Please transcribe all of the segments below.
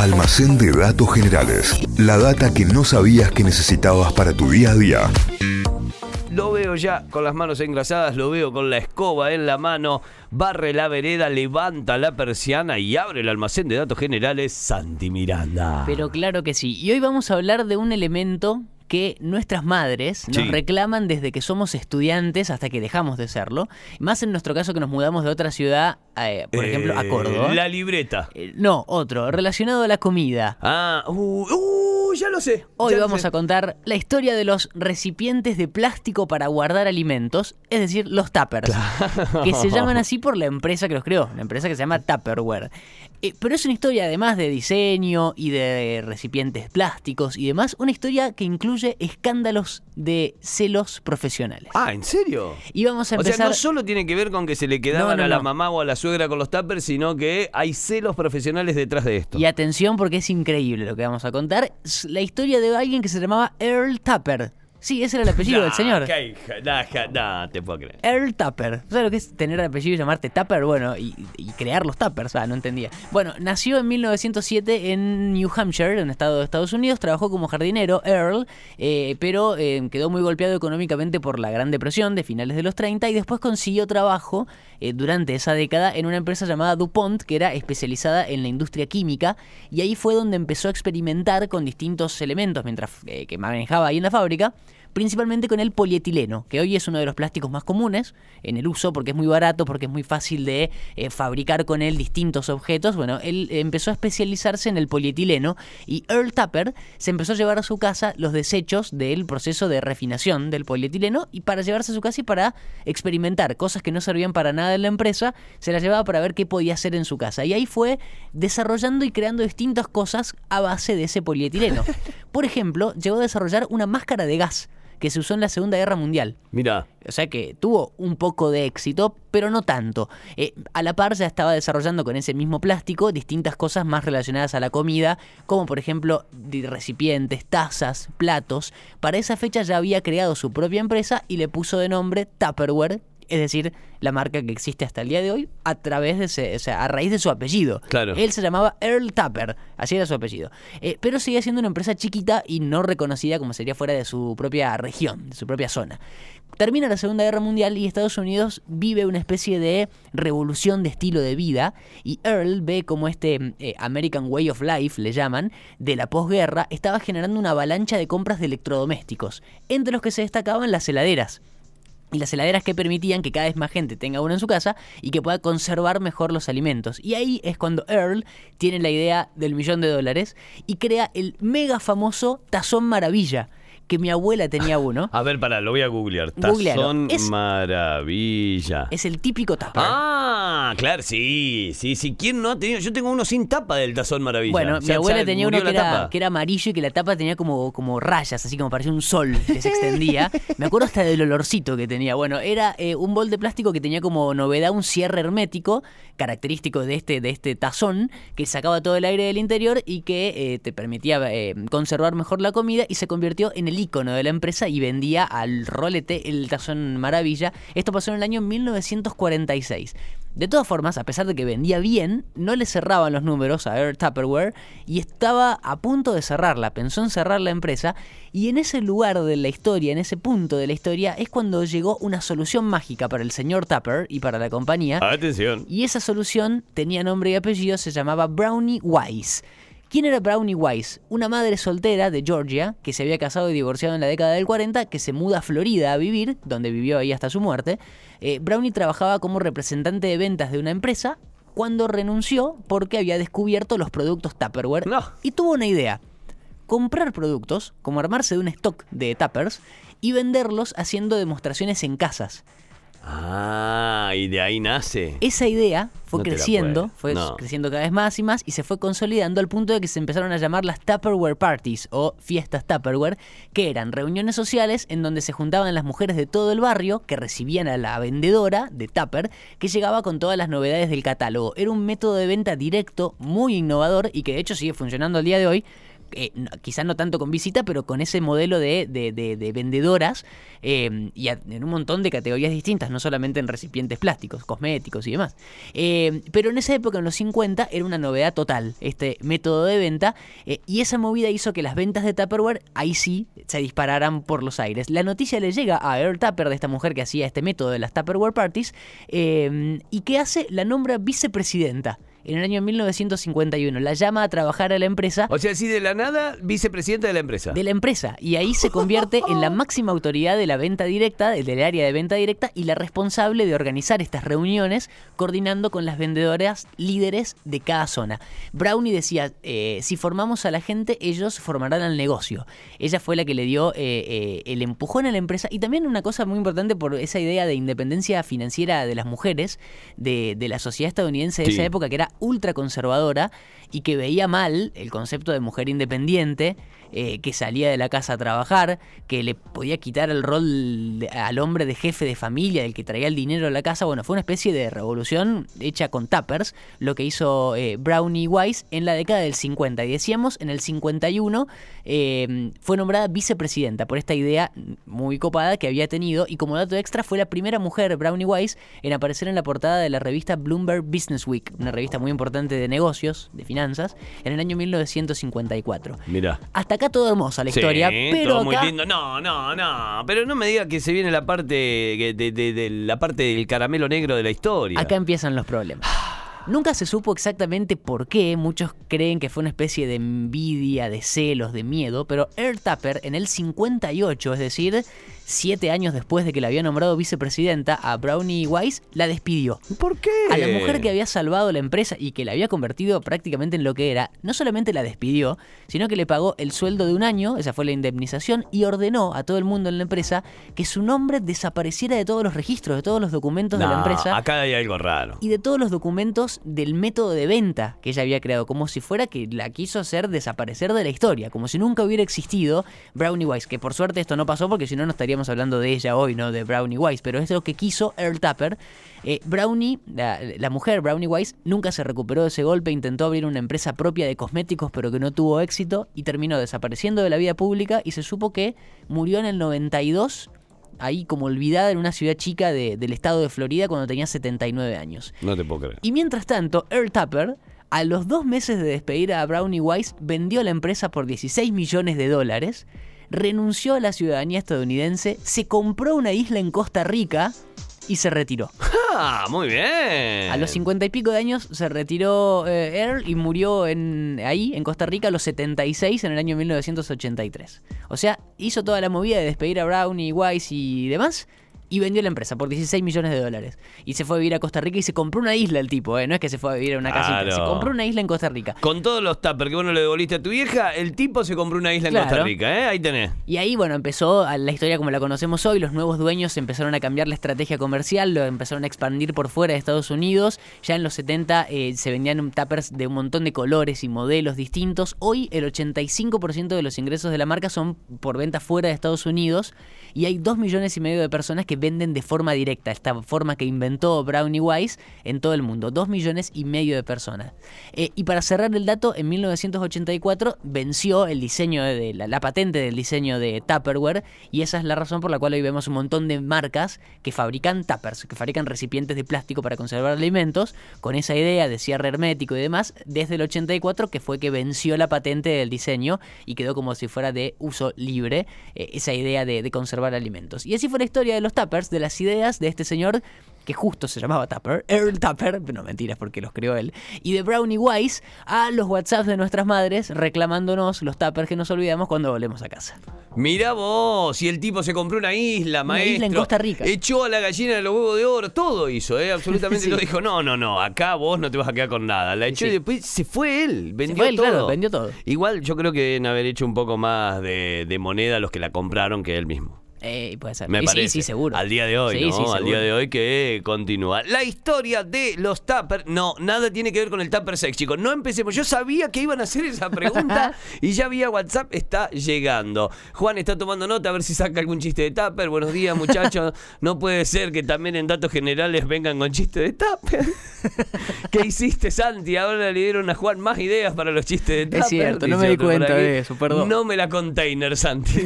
Almacén de datos generales. La data que no sabías que necesitabas para tu día a día. Lo veo ya con las manos engrasadas, lo veo con la escoba en la mano, barre la vereda, levanta la persiana y abre el almacén de datos generales Santi Miranda. Pero claro que sí. Y hoy vamos a hablar de un elemento que nuestras madres nos Sí. reclaman desde que somos estudiantes hasta que dejamos de serlo. Más en nuestro caso que nos mudamos de otra ciudad, eh, por ejemplo, a Eh, Córdoba. La libreta. Eh, no, otro, relacionado a la comida. Ah, uh, uh, ya lo sé. Hoy lo vamos sé. a contar la historia de los recipientes de plástico para guardar alimentos, es decir, los tuppers, que se llaman así por la empresa que los creó, la empresa que se llama Tupperware. Eh, pero es una historia además de diseño y de recipientes plásticos y demás, una historia que incluye escándalos de celos profesionales. Ah, ¿en serio? Y vamos a O empezar... sea, no solo tiene que ver con que se le quedaban No, no, a la no. mamá o a la suegra con los tuppers, sino que hay celos profesionales detrás de esto. Y atención porque es increíble lo que vamos a contar. La historia de alguien que se llamaba Earl Tupper. Sí, ese era el apellido del señor. hija, nah, te puedo creer. Earl Tupper. ¿Sabes lo que es tener apellido y llamarte Tupper? Bueno, y, y crear los Tuppers, ah, no entendía. Bueno, nació en 1907 en New Hampshire, en un estado de Estados Unidos. Trabajó como jardinero, Earl, eh, pero eh, quedó muy golpeado económicamente por la Gran Depresión de finales de los 30 y después consiguió trabajo eh, durante esa década en una empresa llamada DuPont, que era especializada en la industria química. Y ahí fue donde empezó a experimentar con distintos elementos mientras que manejaba ahí en la fábrica principalmente con el polietileno, que hoy es uno de los plásticos más comunes en el uso porque es muy barato, porque es muy fácil de eh, fabricar con él distintos objetos. Bueno, él empezó a especializarse en el polietileno y Earl Tupper se empezó a llevar a su casa los desechos del proceso de refinación del polietileno y para llevarse a su casa y para experimentar cosas que no servían para nada en la empresa, se las llevaba para ver qué podía hacer en su casa. Y ahí fue desarrollando y creando distintas cosas a base de ese polietileno. Por ejemplo, llegó a desarrollar una máscara de gas que se usó en la Segunda Guerra Mundial. Mira, O sea que tuvo un poco de éxito, pero no tanto. Eh, a la par ya estaba desarrollando con ese mismo plástico distintas cosas más relacionadas a la comida, como por ejemplo recipientes, tazas, platos. Para esa fecha ya había creado su propia empresa y le puso de nombre Tupperware, es decir, la marca que existe hasta el día de hoy a través de ese, o sea, a raíz de su apellido. Claro. Él se llamaba Earl Tupper, así era su apellido. Eh, pero seguía siendo una empresa chiquita y no reconocida como sería fuera de su propia región, de su propia zona. Termina la Segunda Guerra Mundial y Estados Unidos vive una especie de revolución de estilo de vida y Earl ve como este eh, American Way of Life, le llaman, de la posguerra, estaba generando una avalancha de compras de electrodomésticos, entre los que se destacaban las heladeras. Y las heladeras que permitían que cada vez más gente tenga una en su casa y que pueda conservar mejor los alimentos. Y ahí es cuando Earl tiene la idea del millón de dólares y crea el mega famoso Tazón Maravilla, que mi abuela tenía uno. a ver, pará, lo voy a googlear. Googlealo. Tazón Es- Maravilla. Es el típico tupper. Ah, claro, sí, sí, sí. ¿Quién no ha tenido? Yo tengo uno sin tapa del Tazón Maravilla. Bueno, mi abuela ya tenía uno murió que la era, tapa. que era amarillo y que la tapa tenía como, como rayas, así como parecía un sol que se extendía. Me acuerdo hasta del olorcito que tenía. Bueno, era eh, un bol de plástico que tenía como novedad un cierre hermético, característico de este, de este tazón, que sacaba todo el aire del interior y que eh, te permitía eh, conservar mejor la comida y se convirtió en el icono de la empresa y vendía al rolete el tazón maravilla. Esto pasó en el año 1946. De todas formas, a pesar de que vendía bien, no le cerraban los números a Air Tupperware y estaba a punto de cerrarla, pensó en cerrar la empresa y en ese lugar de la historia, en ese punto de la historia, es cuando llegó una solución mágica para el señor Tupper y para la compañía. Atención. Y esa solución tenía nombre y apellido, se llamaba Brownie Wise. ¿Quién era Brownie Wise? Una madre soltera de Georgia que se había casado y divorciado en la década del 40, que se muda a Florida a vivir, donde vivió ahí hasta su muerte. Eh, Brownie trabajaba como representante de ventas de una empresa cuando renunció porque había descubierto los productos Tupperware No. y tuvo una idea. Comprar productos, como armarse de un stock de Tuppers y venderlos haciendo demostraciones en casas. Ah, y de ahí nace. Esa idea fue No creciendo, fue No. creciendo cada vez más y más y se fue consolidando al punto de que se empezaron a llamar las Tupperware Parties o fiestas Tupperware, que eran reuniones sociales en donde se juntaban las mujeres de todo el barrio que recibían a la vendedora de Tupper que llegaba con todas las novedades del catálogo. Era un método de venta directo muy innovador y que de hecho sigue funcionando al día de hoy. Eh, no- quizás no tanto con visita, pero con ese modelo de, de- de- de vendedoras eh, y en un montón de categorías distintas, no solamente en recipientes plásticos, cosméticos y demás. Eh, pero en esa época, en los 50, era una novedad total este método de venta eh, y esa movida hizo que las ventas de Tupperware ahí sí se dispararan por los aires. La noticia le llega a Earl Tupper, de esta mujer que hacía este método de las Tupperware Parties, y que hace, la nombra vicepresidenta. En el año 1951 la llama a trabajar a la empresa O sea, así de la nada, vicepresidente de la empresa. de la empresa y ahí se convierte en la máxima autoridad de la venta directa, del área de venta directa y la responsable de organizar estas reuniones coordinando con las vendedoras líderes de cada zona. Brownie decía, eh, si formamos a la gente, ellos formarán el negocio. Ella fue la que le dio eh, eh, el empujón a la empresa y también una cosa muy importante por esa idea de independencia financiera de las mujeres de, de la sociedad estadounidense de Sí. esa época que era ultra conservadora y que veía mal el concepto de mujer independiente, eh, que salía de la casa a trabajar, que le podía quitar el rol al hombre de jefe de familia, el que traía el dinero a la casa. Bueno, fue una especie de revolución hecha con tappers, lo que hizo eh, Brownie Wise en la década del 50. Y decíamos, en el 51 eh, fue nombrada vicepresidenta por esta idea muy copada que había tenido. Y como dato extra, fue la primera mujer, Brownie Wise, en aparecer en la portada de la revista Bloomberg Business Week, una revista muy importante de negocios, de finanzas, en el año 1954. Mira. Hasta acá todo hermosa la historia, pero todo muy acá lindo. No, no, no. Pero no me diga que se viene la parte de, de- de- de la parte del caramelo negro de la historia. Acá empiezan los problemas. Nunca se supo exactamente por qué, muchos creen que fue una especie de envidia, de celos, de miedo, pero Earl Tupper en el 58, es decir, siete años después de que la había nombrado vicepresidenta a Brownie Wise, la despidió. ¿Por qué? A la mujer que había salvado la empresa y que la había convertido prácticamente en lo que era, no solamente la despidió, sino que le pagó el sueldo de un año, esa fue la indemnización, y ordenó a todo el mundo en la empresa que su nombre desapareciera de todos los registros, de todos los documentos de la empresa Acá hay algo raro. y de todos los documentos del método de venta que ella había creado, como si fuera que la quiso hacer desaparecer de la historia, como si nunca hubiera existido Brownie Wise, que por suerte esto no pasó porque si no no estaríamos hablando de ella hoy, no de Brownie Wise, pero es lo que quiso Earl Tupper. Eh, Brownie, la, la mujer Brownie Wise, nunca se recuperó de ese golpe, intentó abrir una empresa propia de cosméticos, pero que no tuvo éxito y terminó desapareciendo de la vida pública y se supo que murió en el 92 ahí como olvidada en una ciudad chica de- del estado de Florida cuando tenía 79 años. No te puedo creer. Y mientras tanto, Earl Tupper, a los dos meses de despedir a Brownie Wise, vendió la empresa por 16 millones de dólares, renunció a la ciudadanía estadounidense, se compró una isla en Costa Rica y se retiró. Ah, muy bien. A los 50 y pico de años se retiró eh, Earl y murió en, ahí, en Costa Rica, a los 76 en el año 1983. O sea, hizo toda la movida de despedir a Brownie, Wise y demás. Y vendió la empresa por 16 millones de dólares. Y se fue a vivir a Costa Rica y se compró una isla el tipo, ¿eh? No es que se fue a vivir a una casita. Se compró una isla en Costa Rica. Con todos los tuppers que vos no le devolviste a tu vieja, el tipo se compró una isla en. Costa Rica, ¿eh? Ahí tenés. Y ahí, bueno, empezó la historia como la conocemos hoy. Los nuevos dueños empezaron a cambiar la estrategia comercial, lo empezaron a expandir por fuera de Estados Unidos. Ya en los 70 eh, se vendían tuppers de un montón de colores y modelos distintos. Hoy el 85% de los ingresos de la marca son por venta fuera de Estados Unidos. Y hay 2 millones y medio de personas que venden de forma directa, esta forma que inventó Brownie Wise en todo el mundo. 2 millones y medio de personas. Eh, y para cerrar el dato, en 1984 venció el diseño de la, la patente del diseño de Tupperware y esa es la razón por la cual hoy vemos un montón de marcas que fabrican tuppers, que fabrican recipientes de plástico para conservar alimentos con esa idea de cierre hermético y demás desde el 84 que fue que venció la patente del diseño y quedó como si fuera de uso libre eh, esa idea de, de conservar alimentos. Y así fue la historia de los tuppers, de las ideas de este señor que justo se llamaba Tupper, Earl Tupper, no mentiras porque los creó él, y de Brownie Wise a los WhatsApps de nuestras madres reclamándonos los tuppers que nos olvidamos cuando volvemos a casa. Mirá vos, y el tipo se compró una isla, Una maestro. isla en Costa Rica. Echó a la gallina de los huevos de oro, todo hizo, ¿eh? Absolutamente Sí. lo dijo. No, no, no, acá vos no te vas a quedar con nada. La echó Sí. y después se fue él, vendió fue él, todo. claro, vendió todo. Igual yo creo que deben haber hecho un poco más de, de moneda los que la compraron que él mismo. Eh, puede ser. Me Y sí, parece. sí, seguro. Al día de hoy, Sí, ¿no? sí, Al día de hoy que continúa. La historia de los tuppers. No, nada tiene que ver con el tupper sex, chicos. No empecemos. Yo sabía que iban a hacer esa pregunta y ya vía WhatsApp está llegando. Juan está tomando nota a ver si saca algún chiste de tupper. Buenos días, muchachos. No puede ser que también en datos generales vengan con chistes de tupper. ¿Qué hiciste, Santi? Ahora le dieron a Juan más ideas para los chistes de tupper. Es cierto, no me di cuenta de eso, perdón. No me la container, Santi.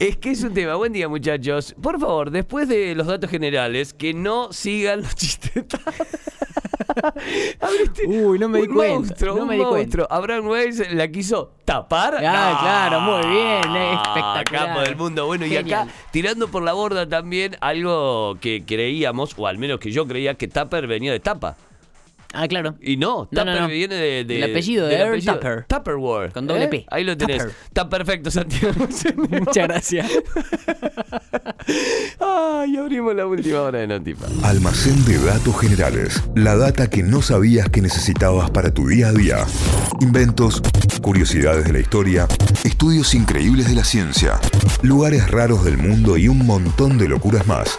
Es que es un tema. Buen día, muchachos. Por favor, después de los datos generales, que no sigan los chistes. Abriste Uy, no me di un cuenta, Monstruo, no un me di cuenta. monstruo. Abraham Weiss la quiso tapar. Ah, claro, muy bien, Ah, espectacular. Capo del mundo. Bueno, y acá, tirando por la borda también algo que creíamos, o al menos que yo creía, que Tupper venía de tapa. Ah, claro. Y no, No, Tupper no, no. viene de, de- El apellido de del Earl apellido. Tupper. Tupperware. Con doble ¿eh? P. Ahí lo tenés. Tupper. Está perfecto, Santiago. Muchas gracias. Ay, abrimos la última hora de Notipa. Almacén de datos generales. La data que no sabías que necesitabas para tu día a día. Inventos, curiosidades de la historia, estudios increíbles de la ciencia, lugares raros del mundo y un montón de locuras más.